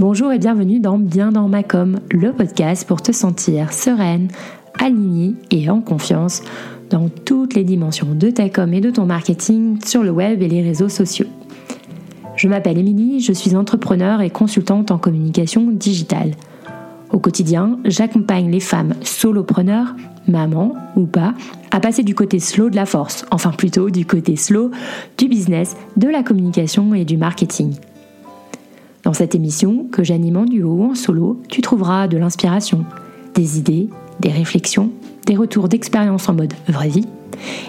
Bonjour et bienvenue dans Bien dans ma com, le podcast pour te sentir sereine, alignée et en confiance dans toutes les dimensions de ta com et de ton marketing sur le web et les réseaux sociaux. Je m'appelle Émilie, je suis entrepreneur et consultante en communication digitale. Au quotidien, j'accompagne les femmes solopreneurs, mamans ou pas, à passer du côté slow de la force, enfin plutôt du côté slow du business, de la communication et du marketing. Dans cette émission, que j'anime en duo ou en solo, tu trouveras de l'inspiration, des idées, des réflexions, des retours d'expérience en mode vraie vie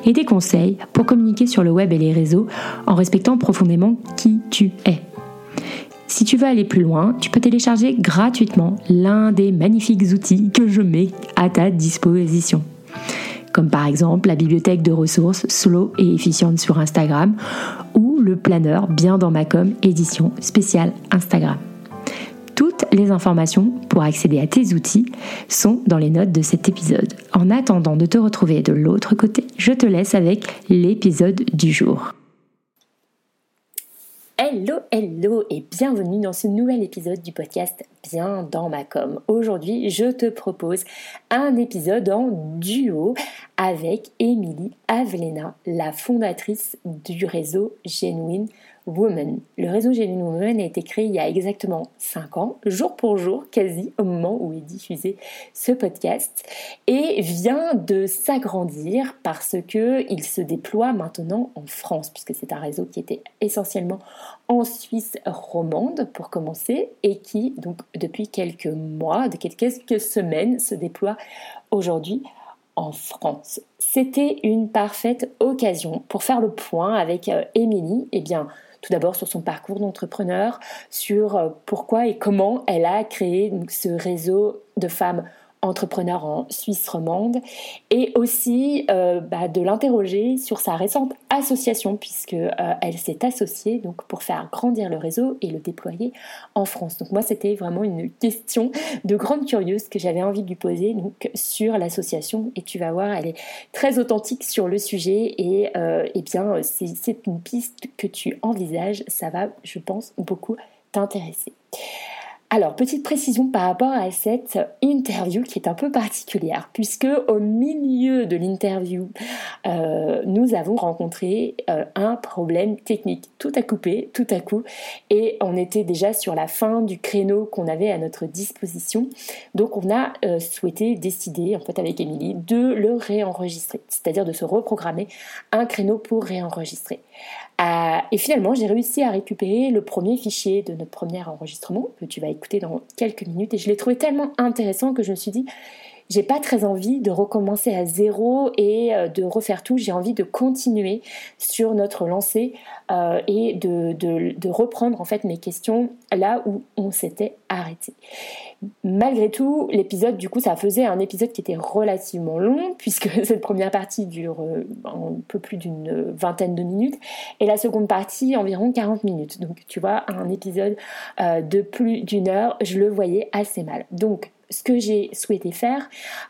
et des conseils pour communiquer sur le web et les réseaux en respectant profondément qui tu es. Si tu veux aller plus loin, tu peux télécharger gratuitement l'un des magnifiques outils que je mets à ta disposition. Comme par exemple la bibliothèque de ressources slow et efficiente sur Instagram ou le planeur Bien dans ma com édition spéciale Instagram. Toutes les informations pour accéder à tes outils sont dans les notes de cet épisode. En attendant de te retrouver de l'autre côté, je te laisse avec l'épisode du jour. Hello, hello et bienvenue dans ce nouvel épisode du podcast Bien dans ma com. Aujourd'hui, je te propose un épisode en duo avec Émilie Avlena, la fondatrice du réseau Genuine Woman. Le réseau Genuine Woman a été créé il y a exactement 5 ans, jour pour jour, quasi au moment où est diffusé ce podcast, et vient de s'agrandir parce que il se déploie maintenant en France, puisque c'est un réseau qui était essentiellement en Suisse romande pour commencer, et qui donc depuis quelques mois, de quelques semaines, se déploie aujourd'hui en France. C'était une parfaite occasion pour faire le point avec euh, Émilie. Eh bien, tout d'abord sur son parcours d'entrepreneur, sur euh, pourquoi et comment elle a créé ce réseau de femmes entrepreneur en Suisse romande, et aussi euh, bah, de l'interroger sur sa récente association, puisque euh, elle s'est associée donc pour faire grandir le réseau et le déployer en France. Donc moi, c'était vraiment une question de grande curieuse que j'avais envie de lui poser donc sur l'association, et tu vas voir, elle est très authentique sur le sujet, et, euh, et bien c'est une piste que tu envisages, ça va, je pense, beaucoup t'intéresser. Alors, petite précision par rapport à cette interview qui est un peu particulière, puisque au milieu de l'interview, euh, nous avons rencontré euh, un problème technique. Tout a coupé, tout à coup, et on était déjà sur la fin du créneau qu'on avait à notre disposition. Donc, on a euh, souhaité décider, en fait, avec Émilie, de le réenregistrer, c'est-à-dire de se reprogrammer un créneau pour réenregistrer. Euh, et finalement, j'ai réussi à récupérer le premier fichier de notre premier enregistrement que tu vas écouter dans quelques minutes. Et je l'ai trouvé tellement intéressant que je me suis dit, j'ai pas très envie de recommencer à zéro et euh, de refaire tout. J'ai envie de continuer sur notre lancée euh, et de, de, reprendre en fait mes questions là où on s'était arrêté. Malgré tout, l'épisode, du coup, ça faisait un épisode qui était relativement long puisque cette première partie dure euh, un peu plus d'une vingtaine de minutes et la seconde partie environ 40 minutes. Donc, tu vois, un épisode de plus d'une heure, je le voyais assez mal. Donc, ce que j'ai souhaité faire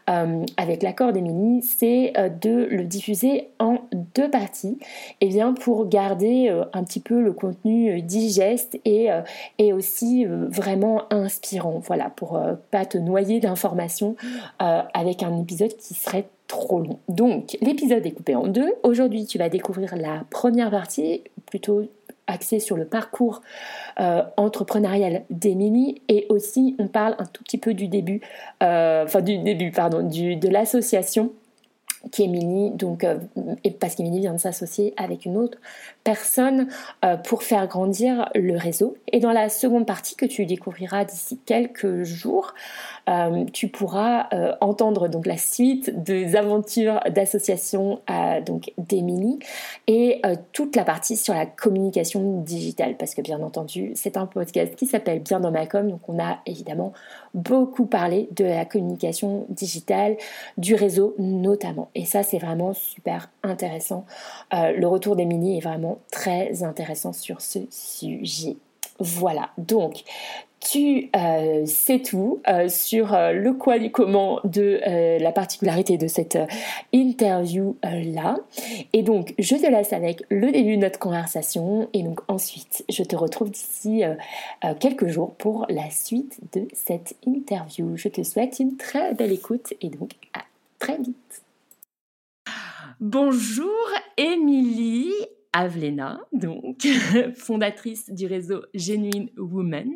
euh, avec l'accord d'Emilie, c'est euh, de le diffuser en deux parties, et eh bien pour garder euh, un petit peu le contenu digeste et, et aussi vraiment inspirant. Voilà, pour pas te noyer d'informations avec un épisode qui serait trop long. Donc l'épisode est coupé en deux. Aujourd'hui, tu vas découvrir la première partie, plutôt axé sur le parcours euh, entrepreneurial d'Emilie et aussi on parle un tout petit peu du début, euh, enfin du début, pardon, du, de l'association qui donc euh, parce qu'Emilie vient de s'associer avec une autre personne pour faire grandir le réseau. Et dans la seconde partie que tu découvriras d'ici quelques jours, euh, tu pourras euh, entendre donc la suite des aventures d'association euh, donc d'Emilie et toute la partie sur la communication digitale parce que bien entendu c'est un podcast qui s'appelle Bien dans ma com donc on a évidemment beaucoup parlé de la communication digitale du réseau notamment. Et ça c'est vraiment super intéressant. Le retour d'Emilie est vraiment très intéressant sur ce sujet. Voilà. Donc tu euh, sais tout euh, sur euh, le quoi du comment de la particularité de cette interview là. Et donc, je te laisse avec le début de notre conversation et donc ensuite, je te retrouve d'ici quelques jours pour la suite de cette interview. Je te souhaite une très belle écoute et donc à très vite. Bonjour Émilie, Avlena, donc fondatrice du réseau Genuine Woman.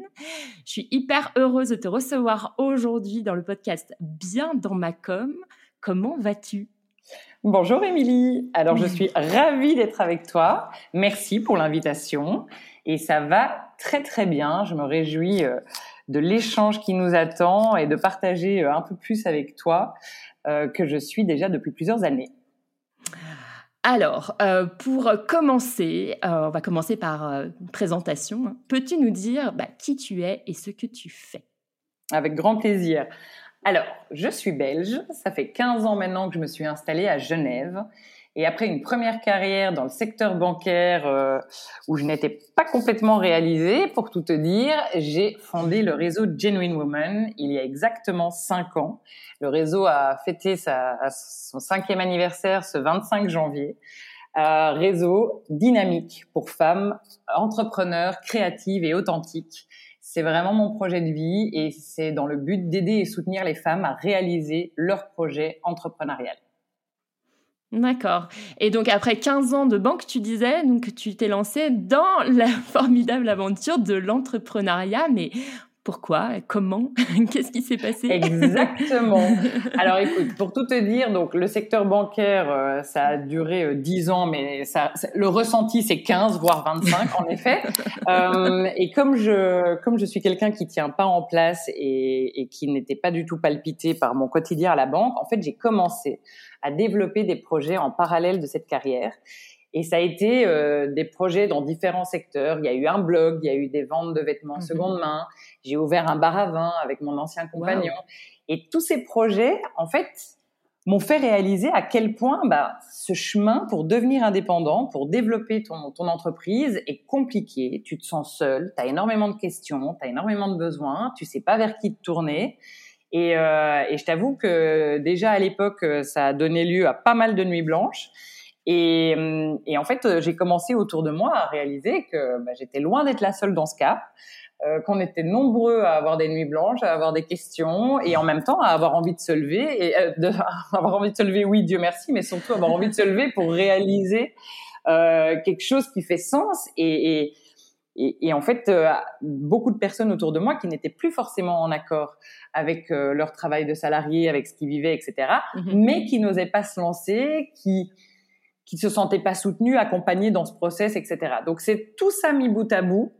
Je suis hyper heureuse de te recevoir aujourd'hui dans le podcast Bien dans ma com. Comment vas-tu? Bonjour Émilie. Alors je suis ravie d'être avec toi. Merci pour l'invitation et ça va très très bien. Je me réjouis euh, de l'échange qui nous attend et de partager euh, un peu plus avec toi euh, que je suis déjà depuis plusieurs années. Alors, euh, pour commencer, euh, on va commencer par euh, une présentation. Peux-tu nous dire bah, qui tu es et ce que tu fais? Avec grand plaisir. Alors, je suis belge, ça fait 15 ans maintenant que je me suis installée à Genève. Et après une première carrière dans le secteur bancaire où je n'étais pas complètement réalisée, pour tout te dire, j'ai fondé le réseau Genuine Woman il y a exactement 5 ans. Le réseau a fêté sa, son cinquième anniversaire ce 25 janvier. Euh, réseau dynamique pour femmes entrepreneurs, créatives et authentiques. C'est vraiment mon projet de vie et c'est dans le but d'aider et soutenir les femmes à réaliser leur projet entrepreneurial. D'accord. Et donc après 15 ans de banque, tu disais donc tu t'es lancé dans la formidable aventure de l'entrepreneuriat, mais pourquoi Comment Qu'est-ce qui s'est passé? Exactement. Alors écoute, pour tout te dire, donc le secteur bancaire, euh, ça a duré 10 euh, ans, mais ça, le ressenti c'est 15 voire 25 en effet. Euh, et comme je comme je suis quelqu'un qui tient pas en place et, et qui n'était pas du tout palpité par mon quotidien à la banque, en fait j'ai commencé à développer des projets en parallèle de cette carrière. Et ça a été euh, des projets dans différents secteurs. Il y a eu un blog, il y a eu des ventes de vêtements mmh seconde main. J'ai ouvert un bar à vin avec mon ancien compagnon. Et tous ces projets, en fait, m'ont fait réaliser à quel point bah, ce chemin pour devenir indépendant, pour développer ton, ton entreprise est compliqué. Tu te sens seul, tu as énormément de questions, tu as énormément de besoins, tu sais pas vers qui te tourner. Et, euh, et je t'avoue que déjà à l'époque, ça a donné lieu à pas mal de nuits blanches. Et, et en fait, j'ai commencé autour de moi à réaliser que bah, j'étais loin d'être la seule dans ce cas, euh, qu'on était nombreux à avoir des nuits blanches, à avoir des questions, et en même temps à avoir envie de se lever, et euh, de, avoir envie de se lever, oui, Dieu merci, mais surtout avoir envie de se lever pour réaliser euh, quelque chose qui fait sens. Et, et, et, en fait, euh, beaucoup de personnes autour de moi qui n'étaient plus forcément en accord avec euh, leur travail de salarié, avec ce qu'ils vivaient, etc., mm-hmm. mais qui n'osaient pas se lancer, qui qui se sentaient pas soutenus, accompagnés dans ce process, etc. Donc c'est tout ça mis bout à bout.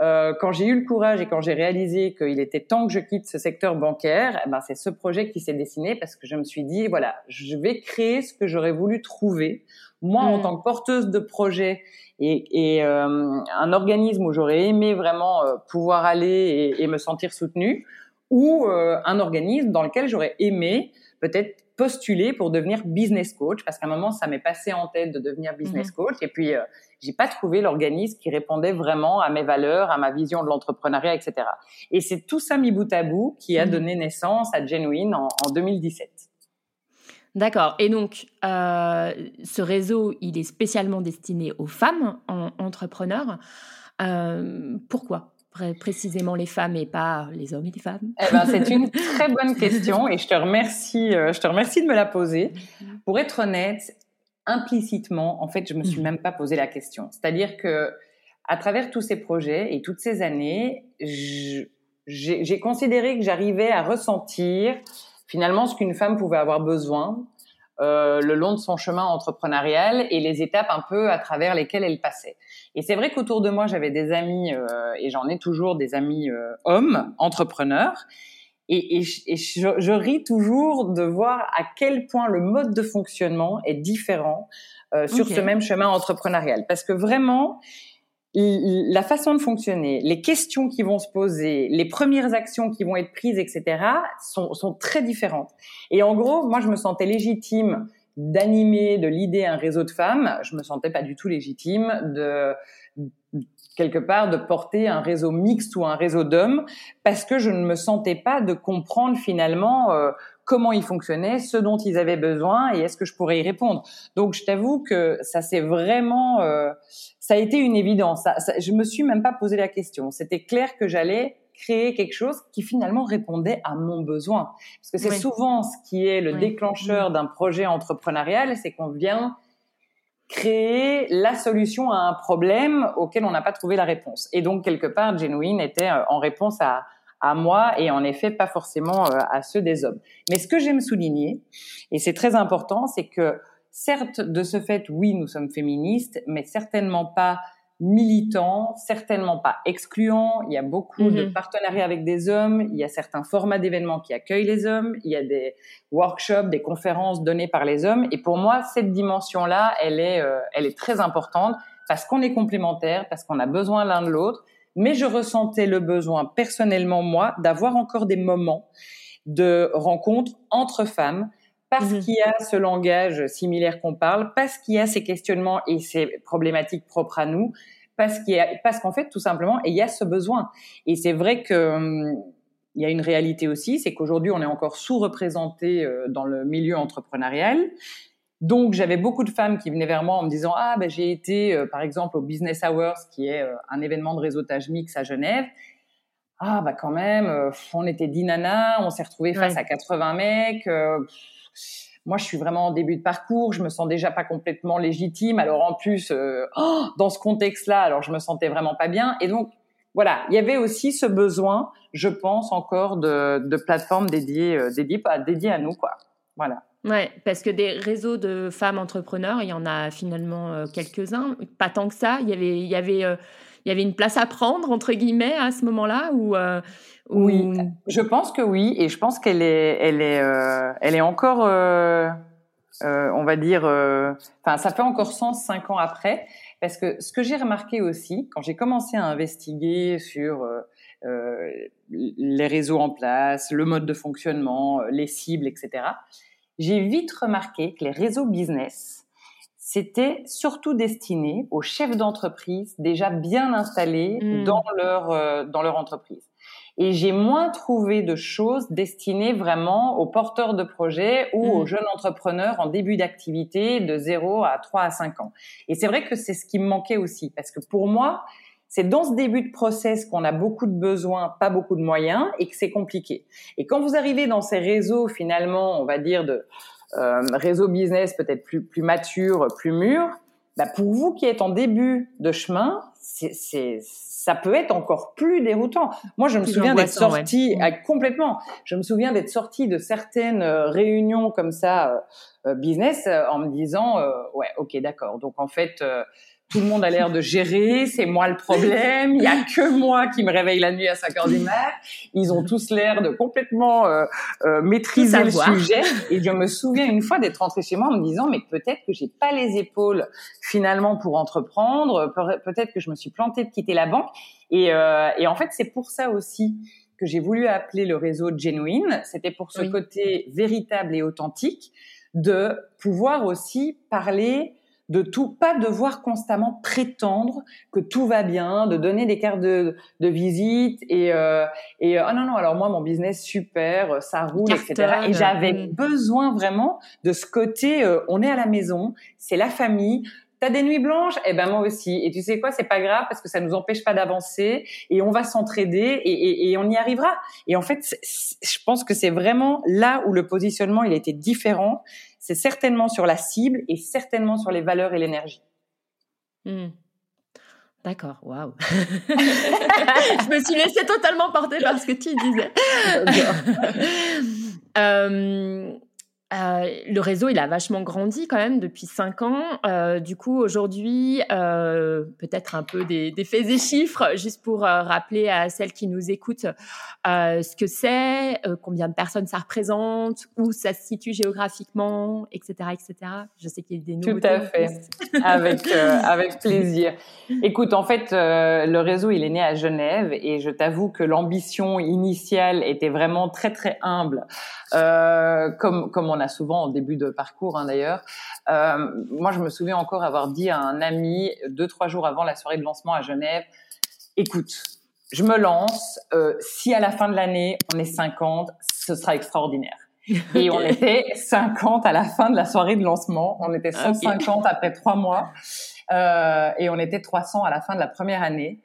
Euh, quand j'ai eu le courage et quand j'ai réalisé qu'il était temps que je quitte ce secteur bancaire, eh ben c'est ce projet qui s'est dessiné parce que je me suis dit voilà, je vais créer ce que j'aurais voulu trouver moi en mm. tant que porteuse de projet et, et euh, un organisme où j'aurais aimé vraiment euh, pouvoir aller et, et, me sentir soutenue, ou euh, un organisme dans lequel j'aurais aimé peut-être postuler pour devenir business coach parce qu'à un moment ça m'est passé en tête de devenir business mhm. coach et puis euh, j'ai pas trouvé l'organisme qui répondait vraiment à mes valeurs, à ma vision de l'entrepreneuriat, etc. Et c'est tout ça mis bout à bout qui a mhm. donné naissance à Genuine en, 2017. D'accord. Et donc, euh, ce réseau, il est spécialement destiné aux femmes en, entrepreneurs. Euh, pourquoi? Précisément les femmes et pas les hommes et les femmes eh ben, C'est une très bonne question et je te remercie, euh, je te remercie de me la poser. Pour être honnête, implicitement, en fait, je me suis mhm. même pas posé la question. C'est-à-dire que à travers tous ces projets et toutes ces années, j'ai considéré que j'arrivais à ressentir finalement ce qu'une femme pouvait avoir besoin euh, le long de son chemin entrepreneurial et les étapes un peu à travers lesquelles elle passait. Et c'est vrai qu'autour de moi, j'avais des amis, euh, et j'en ai toujours des amis euh, hommes, entrepreneurs, et, et, je, je, ris toujours de voir à quel point le mode de fonctionnement est différent sur ce même chemin entrepreneurial. Parce que vraiment, la façon de fonctionner, les questions qui vont se poser, les premières actions qui vont être prises, etc., sont, sont très différentes. Et en gros, moi, je me sentais légitime d'animer, de l'idée un réseau de femmes. Je me sentais pas du tout légitime de quelque part de porter un réseau mixte ou un réseau d'hommes parce que je ne me sentais pas de comprendre finalement euh, comment ils fonctionnaient, ce dont ils avaient besoin et est-ce que je pourrais y répondre. Donc je t'avoue que ça c'est vraiment, euh, ça a été une évidence. Ça, ça, je me suis même pas posé la question. C'était clair que j'allais créer quelque chose qui finalement répondait à mon besoin. Parce que c'est souvent ce qui est le déclencheur d'un projet entrepreneurial, c'est qu'on vient créer la solution à un problème auquel on n'a pas trouvé la réponse. Et donc, quelque part, Genuine était euh, en réponse à, à moi et en effet pas forcément euh, à ceux des hommes. Mais ce que j'aime souligner, et c'est très important, c'est que certes, de ce fait, oui, nous sommes féministes, mais certainement pas militant, certainement pas excluant. Il y a beaucoup de mhm. partenariats avec des hommes. Il y a certains formats d'événements qui accueillent les hommes. Il y a des workshops, des conférences données par les hommes. Et pour moi, cette dimension-là, elle est, euh, elle est très importante parce qu'on est complémentaires, parce qu'on a besoin l'un de l'autre. Mais je ressentais le besoin personnellement, moi, d'avoir encore des moments de rencontres entre femmes parce mhm. qu'il y a ce langage similaire qu'on parle, parce qu'il y a ces questionnements et ces problématiques propres à nous, parce qu'il y a, parce qu'en fait, tout simplement, il y a ce besoin. Et c'est vrai que hum, il y a une réalité aussi, c'est qu'aujourd'hui, on est encore sous-représenté euh, dans le milieu entrepreneurial. Donc, j'avais beaucoup de femmes qui venaient vers moi en me disant ah ben j'ai été euh, par exemple au Business Hours, qui est euh, un événement de réseautage mix à Genève. Ah bah quand même, on était 10 nanas, on s'est retrouvés face à 80 mecs moi, je suis vraiment en début de parcours, je me sens déjà pas complètement légitime. Alors en plus, euh, oh, dans ce contexte-là, alors je me sentais vraiment pas bien. Et donc voilà, il y avait aussi ce besoin, je pense encore de, de plateformes dédiées, euh, dédiées, dédiées à nous, quoi. Voilà. Ouais, parce que des réseaux de femmes entrepreneurs, il y en a finalement euh, quelques-uns, pas tant que ça. Il y avait, il y avait, il y avait une place à prendre entre guillemets à ce moment-là, ou oui, je pense que oui, et je pense qu'elle est, elle est, euh, elle est encore, euh, euh, on va dire, euh, enfin, ça fait encore sens cinq ans après, parce que ce que j'ai remarqué aussi, quand j'ai commencé à investiguer sur euh, les réseaux en place, le mode de fonctionnement, les cibles, etc., j'ai vite remarqué que les réseaux business, c'était surtout destiné aux chefs d'entreprise déjà bien installés mmh. dans leur dans leur entreprise et j'ai moins trouvé de choses destinées vraiment aux porteurs de projets ou aux mmh. jeunes entrepreneurs en début d'activité de 0 à 3 à 5 ans. Et c'est vrai que c'est ce qui me manquait aussi parce que pour moi, c'est dans ce début de process qu'on a beaucoup de besoins, pas beaucoup de moyens et que c'est compliqué. Et quand vous arrivez dans ces réseaux finalement, on va dire de euh, réseaux business peut-être plus plus matures, plus mûrs, bah pour vous qui êtes en début de chemin, c'est ça peut être encore plus déroutant. Moi, je me souviens d'être sortie mm. complètement. Je me souviens d'être sortie de certaines euh, réunions comme ça euh, euh, business en me disant ouais, ok, d'accord. Donc en fait, tout le monde a l'air de gérer, c'est moi le problème, il y a que moi qui me réveille la nuit à 5 heures du mat. Ils ont tous l'air de complètement euh, euh, maîtriser le sujet. Et je me souviens une fois d'être rentrée chez moi en me disant mais peut-être que j'ai pas les épaules finalement pour entreprendre, peut-être que je me suis plantée de quitter la banque. Et, euh, et en fait c'est pour ça aussi que j'ai voulu appeler le réseau genuine. C'était pour ce côté véritable et authentique de pouvoir aussi parler de tout, pas devoir constamment prétendre que tout va bien, de donner des cartes de, de visite et euh, et oh non non alors moi mon business super, ça roule etc. Et j'avais mm. besoin vraiment de ce côté, euh, on est à la maison, c'est la famille, T'as des nuits blanches? Eh ben moi aussi. Et tu sais quoi? C'est pas grave parce que ça nous empêche pas d'avancer et on va s'entraider et, et, et, on y arrivera. Et en fait, je pense que c'est vraiment là où le positionnement il était différent. C'est certainement sur la cible et certainement sur les valeurs et l'énergie. Hmm. D'accord, waouh. je me suis laissée totalement porter par ce que tu disais. euh, euh, le réseau, il a vachement grandi quand même depuis cinq ans. Euh, du coup, aujourd'hui, euh, peut-être un peu des, des, faits et chiffres, juste pour euh, rappeler à celles qui nous écoutent euh, ce que c'est, euh, combien de personnes ça représente, où ça se situe géographiquement, etc., etc. Je sais qu'il y a des nouveautés. Tout à fait, avec avec plaisir. Écoute, en fait, le réseau, il est né à Genève et je t'avoue que l'ambition initiale était vraiment très très humble, comme comme on on a souvent au début de parcours hein, d'ailleurs. Euh, moi, je me souviens encore avoir dit à un ami deux trois jours avant la soirée de lancement à Genève, écoute, je me lance. Euh, si à la fin de l'année on est 50, ce sera extraordinaire. Et on était 50 à la fin de la soirée de lancement. On était 150 après trois mois. Euh, et on était 300 à la fin de la première année.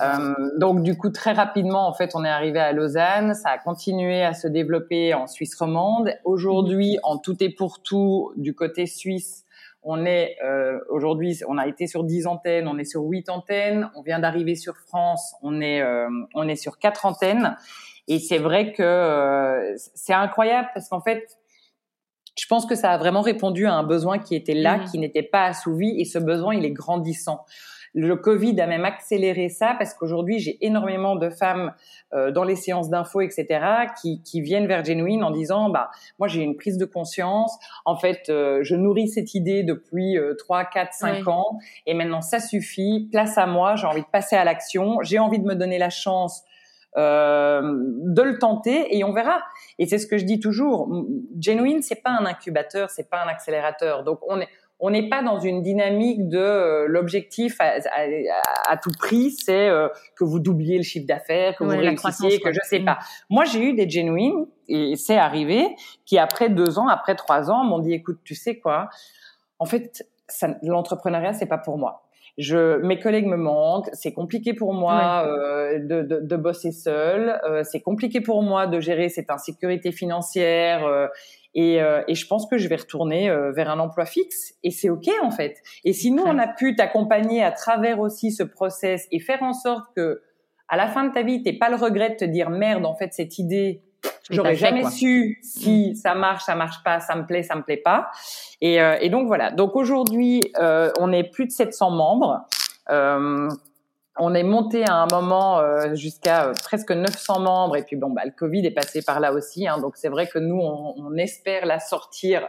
Euh, donc du coup très rapidement en fait on est arrivé à Lausanne, ça a continué à se développer en Suisse romande. Aujourd'hui en tout et pour tout du côté suisse, on est euh, aujourd'hui on a été sur 10 antennes, on est sur 8 antennes, on vient d'arriver sur France, on est euh, on est sur 4 antennes et c'est vrai que euh, c'est incroyable parce qu'en fait je pense que ça a vraiment répondu à un besoin qui était là, mmh. qui n'était pas assouvi, et ce besoin, il est grandissant. Le Covid a même accéléré ça parce qu'aujourd'hui, j'ai énormément de femmes euh, dans les séances d'infos, etc., qui, qui, viennent vers Genuine en disant, bah, moi, j'ai une prise de conscience. En fait, euh, je nourris cette idée depuis euh, 3, 4, 5 ans, et maintenant, ça suffit. Place à moi. J'ai envie de passer à l'action. J'ai envie de me donner la chance euh, de le tenter et on verra. Et c'est ce que je dis toujours. Genuine, c'est pas un incubateur, c'est pas un accélérateur. Donc on est on n'est pas dans une dynamique de euh, l'objectif à, tout prix, c'est euh, que vous doubliez le chiffre d'affaires, que vous réussissiez, que je sais pas. Mm. Moi, j'ai eu des genuines et c'est arrivé qui après deux ans, après trois ans, m'ont dit écoute, tu sais quoi? En fait, l'entrepreneuriat c'est pas pour moi je, mes collègues me manquent, c'est compliqué pour moi euh, de, de, de, bosser seul, euh, c'est compliqué pour moi de gérer cette insécurité financière euh, et, euh, et, je pense que je vais retourner euh, vers un emploi fixe et c'est ok en fait. Et si nous on a pu t'accompagner à travers aussi ce process et faire en sorte que à la fin de ta vie t'aies pas le regret de te dire merde en fait cette idée J'aurais jamais su si mm. ça marche, ça marche pas, ça me plaît, ça me plaît pas. Et, euh, et donc voilà. Donc aujourd'hui, euh, on est plus de 700 membres. Euh, on est monté à un moment euh, jusqu'à euh, presque 900 membres. Et puis bon, bah, le Covid est passé par là aussi. Hein, donc c'est vrai que nous, on, on espère la sortir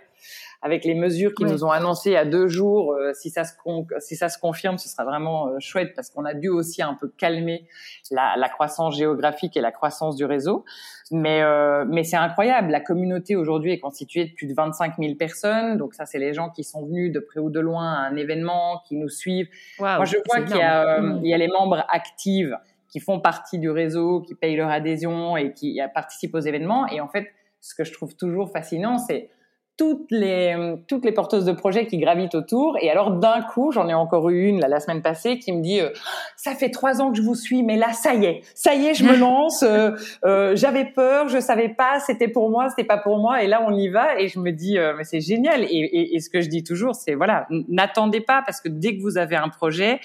avec les mesures qui nous ont annoncées à deux jours, euh, si ça se si ça se confirme, ce sera vraiment euh, chouette parce qu'on a dû aussi un peu calmer la, la, croissance géographique et la croissance du réseau. Mais euh, mais c'est incroyable. La communauté aujourd'hui est constituée de plus de 25 000 personnes. Donc ça, c'est les gens qui sont venus de près ou de loin à un événement, qui nous suivent. Moi, je vois qu'il y a mmh. y a les membres actifs qui font partie du réseau, qui payent leur adhésion et qui participent aux événements. Et en fait, ce que je trouve toujours fascinant, c'est toutes les toutes les porteuses de projets qui gravitent autour. Et alors d'un coup, j'en ai encore eu une la semaine passée qui me dit euh, ça fait trois ans que je vous suis, mais là ça y est, ça y est, je me lance. Euh, euh, J'avais peur, je savais pas, c'était pour moi, c'était pas pour moi, et là on y va. Et je me dis mais c'est génial. Et, et, et, ce que je dis toujours, c'est voilà, n'attendez pas parce que dès que vous avez un projet,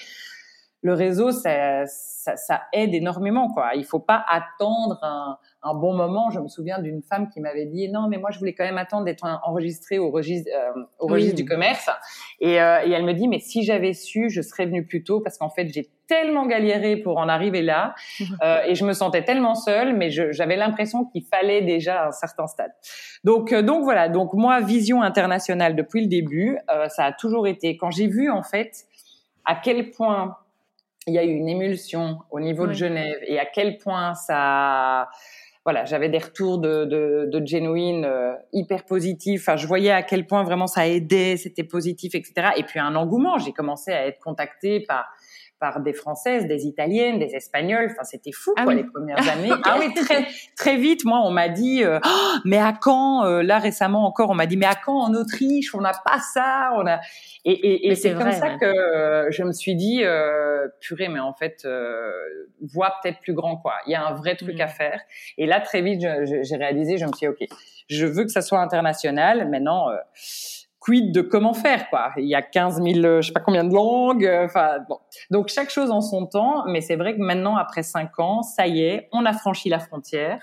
le réseau ça, ça, ça aide énormément quoi. Il faut pas attendre un un bon moment. Je me souviens d'une femme qui m'avait dit non, mais moi je voulais quand même attendre d'être enregistrée au registre, euh, au registre du commerce. Et, euh, et, elle me dit mais si j'avais su, je serais venue plus tôt parce qu'en fait j'ai tellement galéré pour en arriver là euh, et je me sentais tellement seule, mais j'avais l'impression qu'il fallait déjà un certain stade. Donc euh, donc voilà. Donc moi vision internationale depuis le début, euh, ça a toujours été quand j'ai vu en fait à quel point il y a eu une émulsion au niveau de Genève et à quel point ça voilà, j'avais des retours de, de, de genuine euh, hyper positifs. Enfin, je voyais à quel point vraiment ça aidait, c'était positif, etc. Et puis un engouement. J'ai commencé à être contactée par par des Françaises, des Italiennes, des Espagnoles. Enfin, c'était fou, ah quoi, les premières années. ah oui, très, très vite, moi, on m'a dit, euh, oh, mais à quand, euh, là, récemment encore, on m'a dit, mais à quand en Autriche? On n'a pas ça, on a, et, et, et c'est comme ça que euh, je me suis dit, purée, mais en fait, vois peut-être plus grand, quoi. Il y a un vrai truc à mmh. faire. Et là, très vite, j'ai réalisé, je me suis dit, OK, je veux que ça soit international. Maintenant, quid de comment faire quoi Il y a 15 000, euh, je sais pas combien de langues. Euh, enfin bon. Donc chaque chose en son temps, mais c'est vrai que maintenant après cinq ans, ça y est, on a franchi la frontière.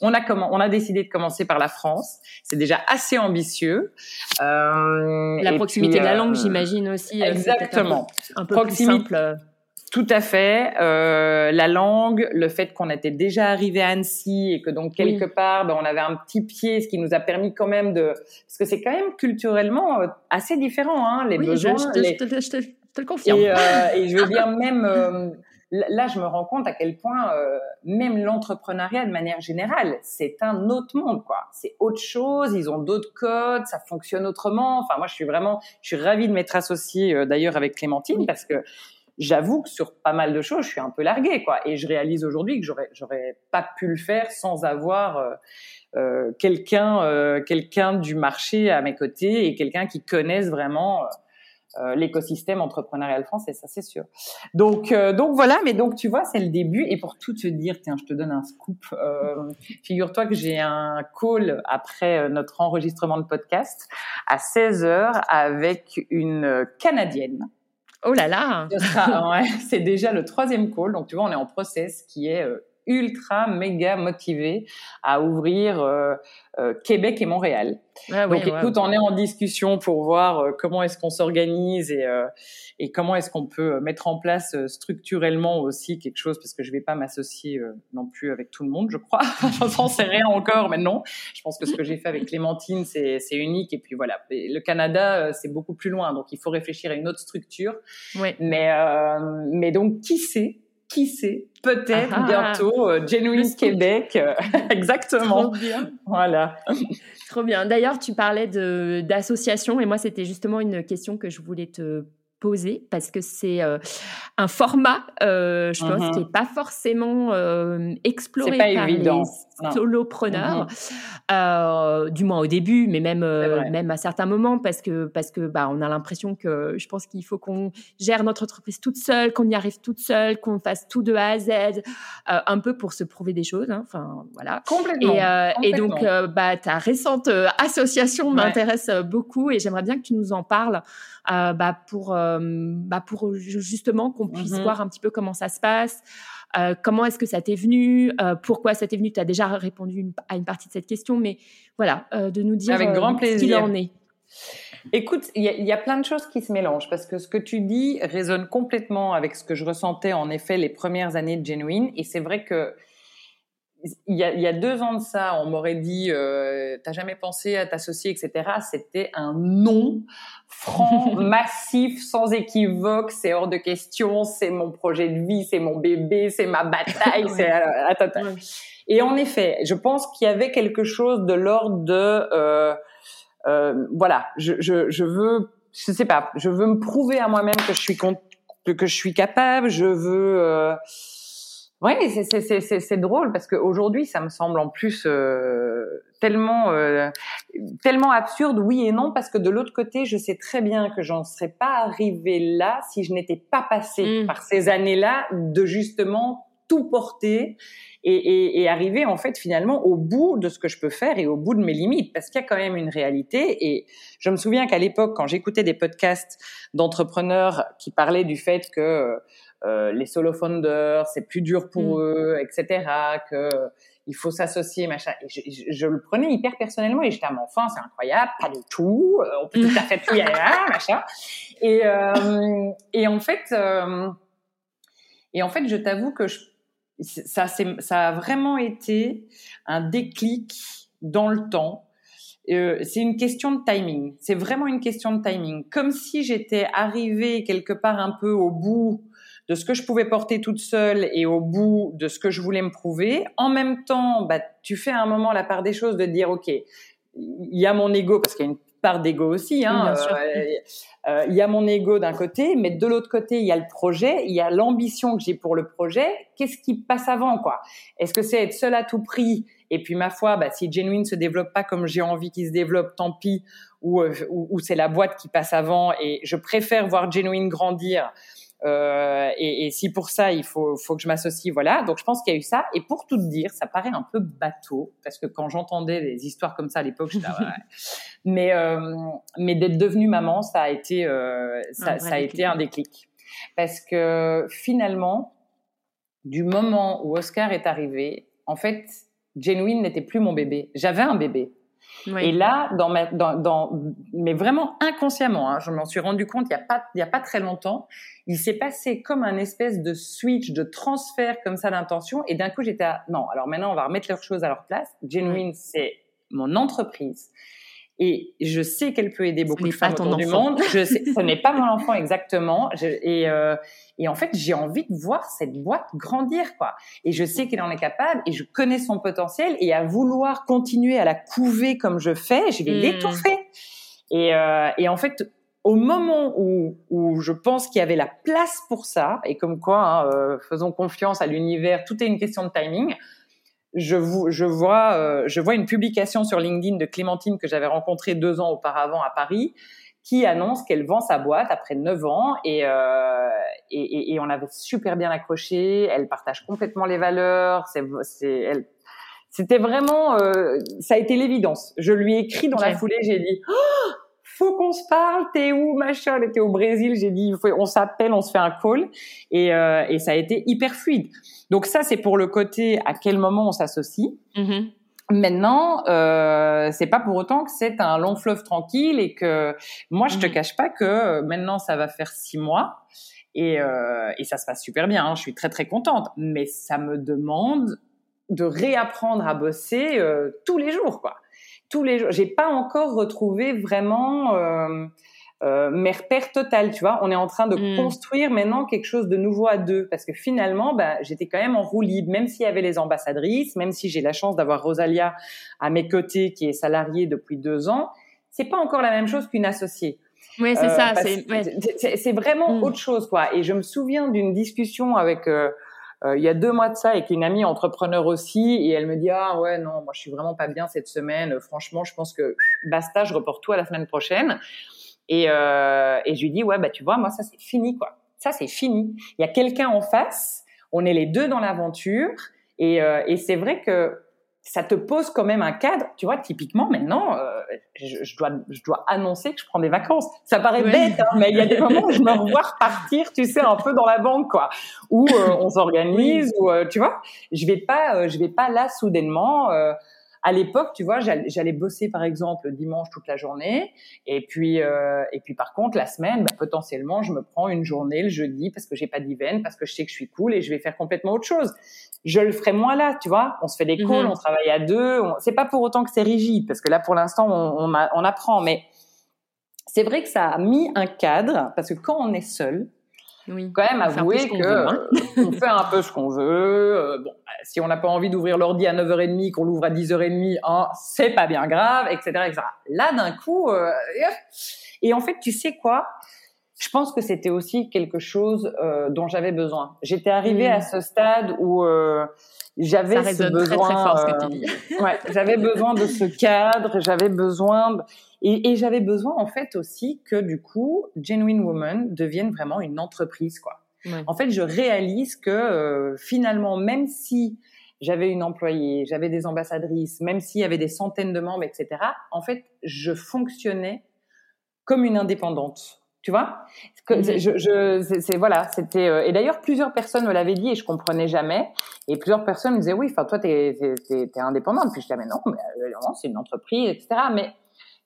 On a comment On a décidé de commencer par la France. C'est déjà assez ambitieux. Euh, la proximité de la langue, j'imagine aussi. Exactement. Un peu, plus simple. Tout à fait. Euh, la langue, le fait qu'on était déjà arrivé à Annecy et que donc quelque part, ben, on avait un petit pied, ce qui nous a permis quand même de, parce que c'est quand même culturellement euh, assez différent, hein, les besoins. Je, te, le confirme. Et, euh, et, je veux dire même, euh, là, je me rends compte à quel point euh, même l'entrepreneuriat de manière générale, c'est un autre monde, quoi. C'est autre chose. Ils ont d'autres codes, ça fonctionne autrement. Enfin, moi, je suis vraiment, je suis ravie de m'être associée euh, d'ailleurs avec Clémentine parce que j'avoue que sur pas mal de choses, je suis un peu larguée, quoi. Et je réalise aujourd'hui que j'aurais, j'aurais pas pu le faire sans avoir euh, euh quelqu'un, euh, quelqu'un du marché à mes côtés et quelqu'un qui connaisse vraiment euh, l'écosystème entrepreneurial français, ça c'est sûr. Donc, donc voilà, mais donc tu vois, c'est le début. Et pour tout te dire, tiens, je te donne un scoop. Figure-toi que j'ai un call après notre enregistrement de podcast à 16 h avec une Canadienne Oh là là C'est déjà le troisième call. Donc, tu vois, on est en process qui est euh, ultra méga motivé à ouvrir euh, euh, Québec et Montréal. Ah Donc écoute, on est en discussion pour voir euh, comment est-ce qu'on s'organise et, euh, et comment est-ce qu'on peut mettre en place structurellement aussi quelque chose parce que je vais pas m'associer non plus avec tout le monde, je crois. J'en sais rien encore, mais non. Je pense que ce que j'ai fait avec Clémentine, c'est unique et puis voilà. Le Canada, c'est beaucoup plus loin, donc il faut réfléchir à une autre structure. Oui. Mais mais donc qui sait qui sait, peut-être ah, bientôt, euh, Genuine Québec. Euh, exactement. Trop bien. Voilà. Trop bien. D'ailleurs, tu parlais d'association et moi, c'était justement une question que je voulais te poser parce que c'est euh, un format, je pense, qui n'est pas forcément exploré pas par évident. les solopreneurs, mhm. du moins au début, mais même même à certains moments parce que parce que bah on a l'impression que je pense qu'il faut qu'on gère notre entreprise toute seule, qu'on y arrive toute seule, qu'on fasse tout de A à Z, un peu pour se prouver des choses. Hein. Enfin voilà. Complètement. Et, et donc bah ta récente association m'intéresse beaucoup et j'aimerais bien que tu nous en parles. Euh, bah, pour, euh, bah, pour justement qu'on puisse mm-hmm. voir un petit peu comment ça se passe. Euh, comment est-ce que ça t'est venu? Pourquoi ça t'est venu? Tu as déjà répondu à une partie de cette question, mais voilà, de nous dire Avec grand plaisir. ce qu'il en est. Écoute, il y, y, a plein de choses qui se mélangent parce que ce que tu dis résonne complètement avec ce que je ressentais en effet les premières années de Genuine. Et c'est vrai que il y, a, il y, a, deux ans de ça, on m'aurait dit euh, t'as jamais pensé à t'associer, etc. C'était un non franc, massif, sans équivoque. C'est hors de question. C'est mon projet de vie, c'est mon bébé, c'est ma bataille. c'est euh, Et en effet, je pense qu'il y avait quelque chose de l'ordre de euh, euh, voilà, je, je, je veux, je sais pas, je veux me prouver à moi-même que je suis que je suis capable. Je veux euh, oui, c'est drôle parce qu'aujourd'hui, ça me semble en plus euh, tellement euh, tellement absurde, oui et non, parce que de l'autre côté, je sais très bien que j'en serais pas arrivée là si je n'étais pas passée mmh. par ces années-là de justement tout porter et, et, et, arriver en fait finalement au bout de ce que je peux faire et au bout de mes limites, parce qu'il y a quand même une réalité. Et je me souviens qu'à l'époque, quand j'écoutais des podcasts d'entrepreneurs qui parlaient du fait que euh, les solo founders, c'est plus dur pour mm. eux, etc. Que il faut s'associer, machin. Et je, le prenais hyper personnellement et j'étais à mon enfant, c'est incroyable, pas du tout, euh, on peut tout à fait tout y aller, machin. Et, euh, et en fait, euh, et en fait, je t'avoue que je, ça, ça a vraiment été un déclic dans le temps. Euh, c'est une question de timing. C'est vraiment une question de timing. Comme si j'étais arrivée quelque part un peu au bout de ce que je pouvais porter toute seule et au bout de ce que je voulais me prouver. En même temps, bah, tu fais à un moment la part des choses de dire, OK, il y a mon ego, parce qu'il y a une part d'ego aussi. Hein, euh, euh, il y a mon ego d'un côté, mais de l'autre côté, il y a le projet, il y a l'ambition que j'ai pour le projet. Qu'est-ce qui passe avant, quoi? Est-ce que c'est être seul à tout prix Et puis, ma foi, bah, si Genuine se développe pas comme j'ai envie qu'il se développe, tant pis. Ou, euh, ou, ou c'est la boîte qui passe avant. Et je préfère voir Genuine grandir et, et, si pour ça il faut, faut que je m'associe, voilà. Donc je pense qu'il y a eu ça. Et pour tout dire, ça paraît un peu bateau parce que quand j'entendais des histoires comme ça à l'époque, j'étais ouais. mais euh, mais d'être devenue maman, ça a été euh, ça, ça a été un déclic parce que finalement, du moment où Oscar est arrivé, en fait, Genuine n'était plus mon bébé. J'avais un bébé. Et là, dans ma, dans, dans, mais vraiment inconsciemment, hein, je m'en suis rendu compte il y a pas, il y a pas très longtemps. Il s'est passé comme un espèce de switch, de transfert comme ça d'intention. Et d'un coup, j'étais à, non, alors maintenant, on va remettre leurs choses à leur place. Genuine, c'est mon entreprise. Et je sais qu'elle peut aider beaucoup de femmes autour du monde. Je sais, ce n'est pas mon enfant exactement. et, euh, et en fait, j'ai envie de voir cette boîte grandir, quoi. Et je sais qu'elle en est capable, et je connais son potentiel, et à vouloir continuer à la couver comme je fais, je vais mmh. l'étouffer. Et, euh, et en fait, au moment où, où je pense qu'il y avait la place pour ça, et comme quoi, hein, euh, faisons confiance à l'univers, tout est une question de timing je, je, vois, euh, je vois une publication sur LinkedIn de Clémentine que j'avais rencontrée deux ans auparavant à Paris, qui annonce qu'elle vend sa boîte après neuf ans et, euh, et, et, on avait super bien accroché. Elle partage complètement les valeurs. C'est, c'était vraiment, euh, ça a été l'évidence. Je lui ai écrit dans la foulée, j'ai dit. Oh faut qu'on se parle, t'es où, machin, elle était au Brésil, j'ai dit, on s'appelle, on se fait un call, et, euh, et ça a été hyper fluide. Donc ça, c'est pour le côté à quel moment on s'associe. Mm-hmm. Maintenant, euh, c'est pas pour autant que c'est un long fleuve tranquille et que moi, je te mm-hmm. cache pas que euh, maintenant, ça va faire six mois et, euh, et ça se passe super bien. Hein, je suis très très contente, mais ça me demande de réapprendre à bosser euh, tous les jours, quoi tous les jours. J'ai pas encore retrouvé vraiment euh, euh, mes repères total, tu vois. On est en train de hmm. construire maintenant quelque chose de nouveau à deux, parce que finalement, bah, j'étais quand même en roue libre, même s'il y avait les ambassadrices, même si j'ai la chance d'avoir Rosalia à mes côtés, qui est salariée depuis deux ans. C'est pas encore la même chose qu'une associée. Oui, c'est euh, ça. C'est vraiment hmm. autre chose, quoi. Et je me souviens d'une discussion avec euh, il y a deux mois de ça avec une amie entrepreneur aussi et elle me dit ah ouais non moi je suis vraiment pas bien cette semaine. Franchement je pense que basta je reporte tout à la semaine prochaine. Et, euh, et je lui dis ouais bah tu vois moi ça c'est fini quoi. Ça c'est fini. Il y a quelqu'un en face. On est les deux dans l'aventure. Et, euh, et c'est vrai que ça te pose quand même un cadre. Tu vois, typiquement, maintenant, euh, je, je, dois, je dois annoncer que je prends des vacances. Ça paraît bête, hein, mais il y a des moments où je me revois repartir, tu sais, un peu dans la banque, quoi, où euh, on s'organise, ou euh, tu vois, je vais pas, je vais pas là soudainement à l'époque, tu vois, j'allais bosser par exemple dimanche toute la journée, et puis euh, et puis par contre la semaine, bah, potentiellement, je me prends une journée le jeudi parce que j'ai pas d'event, parce que je sais que je suis cool et je vais faire complètement autre chose. Je le ferai moins là, tu vois. On se fait des calls, mhm. on travaille à deux. C'est pas pour autant que c'est rigide, parce que là pour l'instant on, on, on apprend, mais c'est vrai que ça a mis un cadre parce que quand on est seul, oui. quand même avouer que hein. on fait un peu ce qu'on veut. Euh, bon, si on n'a pas envie d'ouvrir l'ordi à 9h30, qu'on l'ouvre à 10h30, hein, c'est pas bien grave, etc., etc. Là, d'un coup, euh, et en fait, tu sais quoi? Je pense que c'était aussi quelque chose euh, dont j'avais besoin. J'étais arrivée à ce stade où euh, j'avais ce besoin. Très, très fort, ce que tu dis. ouais, j'avais besoin de ce cadre, j'avais besoin de et, et j'avais besoin en fait aussi que du coup, Genuine Woman devienne vraiment une entreprise, quoi. En fait, je réalise que euh, finalement, même si j'avais une employée, j'avais des ambassadrices, même s'il y avait des centaines de membres, etc. En fait, je fonctionnais comme une indépendante. Tu vois? Que je, je c'est voilà, c'était euh, et d'ailleurs plusieurs personnes me l'avaient dit et je comprenais jamais et plusieurs personnes me disaient oui, enfin toi t'es es, indépendante puis je disais mais non, mais euh, non c'est une entreprise, etc. Mais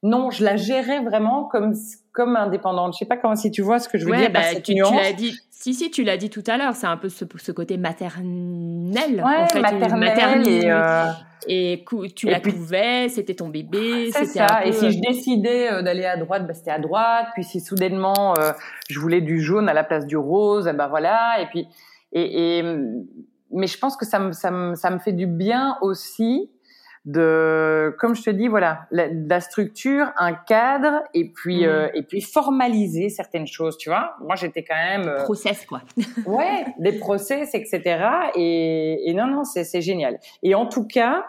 non, je la gérais vraiment comme comme indépendante. Je sais pas comment si tu vois ce que je veux dire bah, tu, l'as dit. Si si, tu l'as dit tout à l'heure. C'est un peu ce, ce, côté maternel. Ouais, en fait, maternel, et, euh... et tu la couvais, c'était ton bébé. C'est ça. Et si je décidais euh, d'aller à droite, bah, c'était à droite. Puis si soudainement euh, je voulais du jaune à la place du rose, ben voilà. Et puis et, et mais je pense que ça me ça me ça me fait du bien aussi de, comme je te dis, voilà, la, la structure, un cadre, et puis mmh. euh, et puis formaliser certaines choses, tu vois. Moi, j'étais quand même euh, process quoi. ouais, des process, etc. Et, et non, non, c'est c'est génial. Et en tout cas,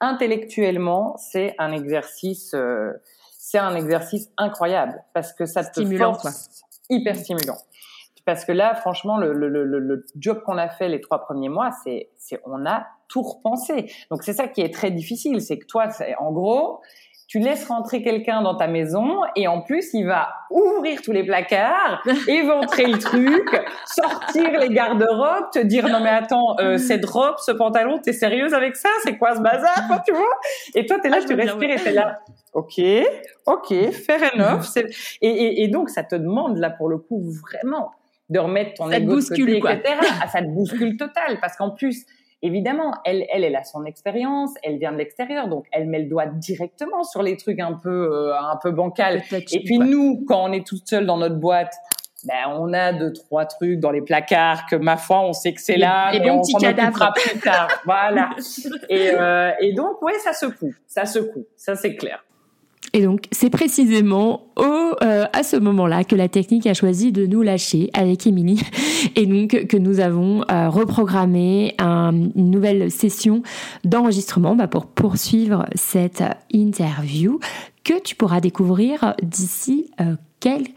intellectuellement, c'est un exercice, euh, c'est un exercice incroyable parce que ça te stimulant, quoi. hyper stimulant. Parce que là, franchement, le, le, le, le job qu'on a fait les trois premiers mois, c'est, c'est on a tout repenser. Donc c'est ça qui est très difficile, c'est que toi, en gros, tu laisses rentrer quelqu'un dans ta maison et en plus il va ouvrir tous les placards, éventrer le truc, sortir les garde-robes, te dire non mais attends euh, cette robe, ce pantalon, t'es sérieuse avec ça? C'est quoi ce bazar tu vois? Et toi t'es là, ah, tu respires et t'es là. Ok, ok, fair enough. Et, et, et donc ça te demande là pour le coup vraiment de remettre ton ça ego de côté, etc. Ah, ça te bouscule total parce qu'en plus évidemment, elle, elle, elle a son expérience, elle vient de l'extérieur, donc elle met le doigt directement sur les trucs un peu, euh, un peu bancals. Et puis nous, quand on est toute seule dans notre boîte, ben, on a deux trois trucs dans les placards que ma foi on sait que c'est là et on s'en occupera plus tard. Voilà. Et, euh, et donc ouais ça secoue ça secoue ça c'est clair et donc, c'est précisément au, euh, à ce moment-là que la technique a choisi de nous lâcher avec Émilie. Et donc que nous avons euh, reprogrammé une nouvelle session d'enregistrement bah, pour poursuivre cette interview que tu pourras découvrir d'ici euh, quelques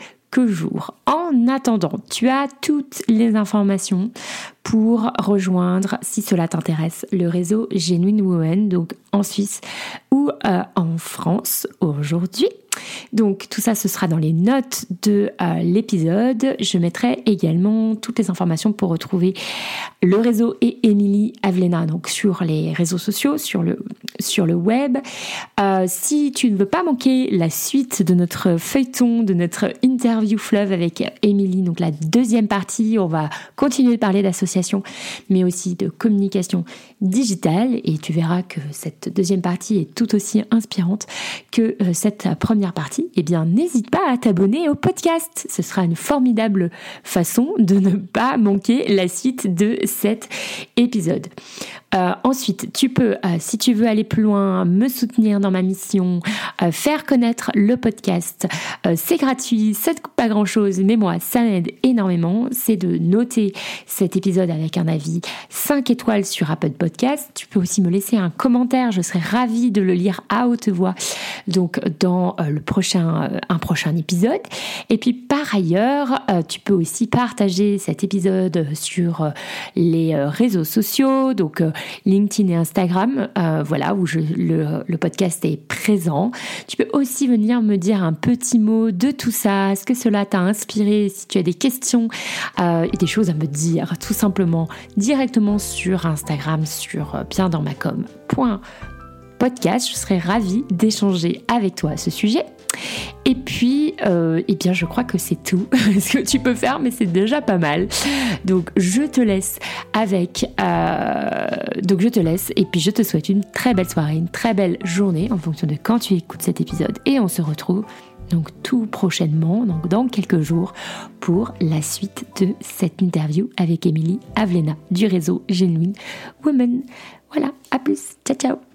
jours. En attendant, tu as toutes les informations pour rejoindre, si cela t'intéresse, le réseau Genuine Women, donc en Suisse ou euh, en France aujourd'hui. Donc tout ça, ce sera dans les notes de euh, l'épisode. Je mettrai également toutes les informations pour retrouver le réseau et Émilie Avlena donc sur les réseaux sociaux, sur le, sur le web. Euh, si tu ne veux pas manquer la suite de notre feuilleton, de notre interview fleuve avec Émilie, donc la deuxième partie, on va continuer de parler d'association, mais aussi de communication digitale. Et tu verras que cette deuxième partie est tout aussi inspirante que euh, cette première partie. Eh bien, n'hésite pas à t'abonner au podcast. Ce sera une formidable façon de ne pas manquer la suite de cet épisode. Euh, ensuite, tu peux, euh, si tu veux aller plus loin, me soutenir dans ma mission, euh, faire connaître le podcast. c'est gratuit, ça ne coûte pas grand-chose, mais moi, ça m'aide énormément. C'est de noter cet épisode avec un avis 5 étoiles sur Apple Podcast. Tu peux aussi me laisser un commentaire, je serais ravie de le lire à haute voix. Donc, dans le prochain, un prochain épisode. Et puis, par ailleurs, tu peux aussi partager cet épisode sur les réseaux sociaux. Donc, LinkedIn et Instagram, euh, voilà, où le, podcast est présent. Tu peux aussi venir me dire un petit mot de tout ça, ce que cela t'a inspiré, si tu as des questions euh, et des choses à me dire, tout simplement directement sur Instagram, sur euh, bien dans ma com. Podcast, je serais ravie d'échanger avec toi à ce sujet. Et puis, euh, eh bien, je crois que c'est tout ce que tu peux faire, mais c'est déjà pas mal. Donc, je te laisse avec. Euh, donc, je te laisse et puis je te souhaite une très belle soirée, une très belle journée en fonction de quand tu écoutes cet épisode. Et on se retrouve donc tout prochainement, donc dans quelques jours, pour la suite de cette interview avec Émilie Avlena du réseau Genuine Women. Voilà, à plus, ciao ciao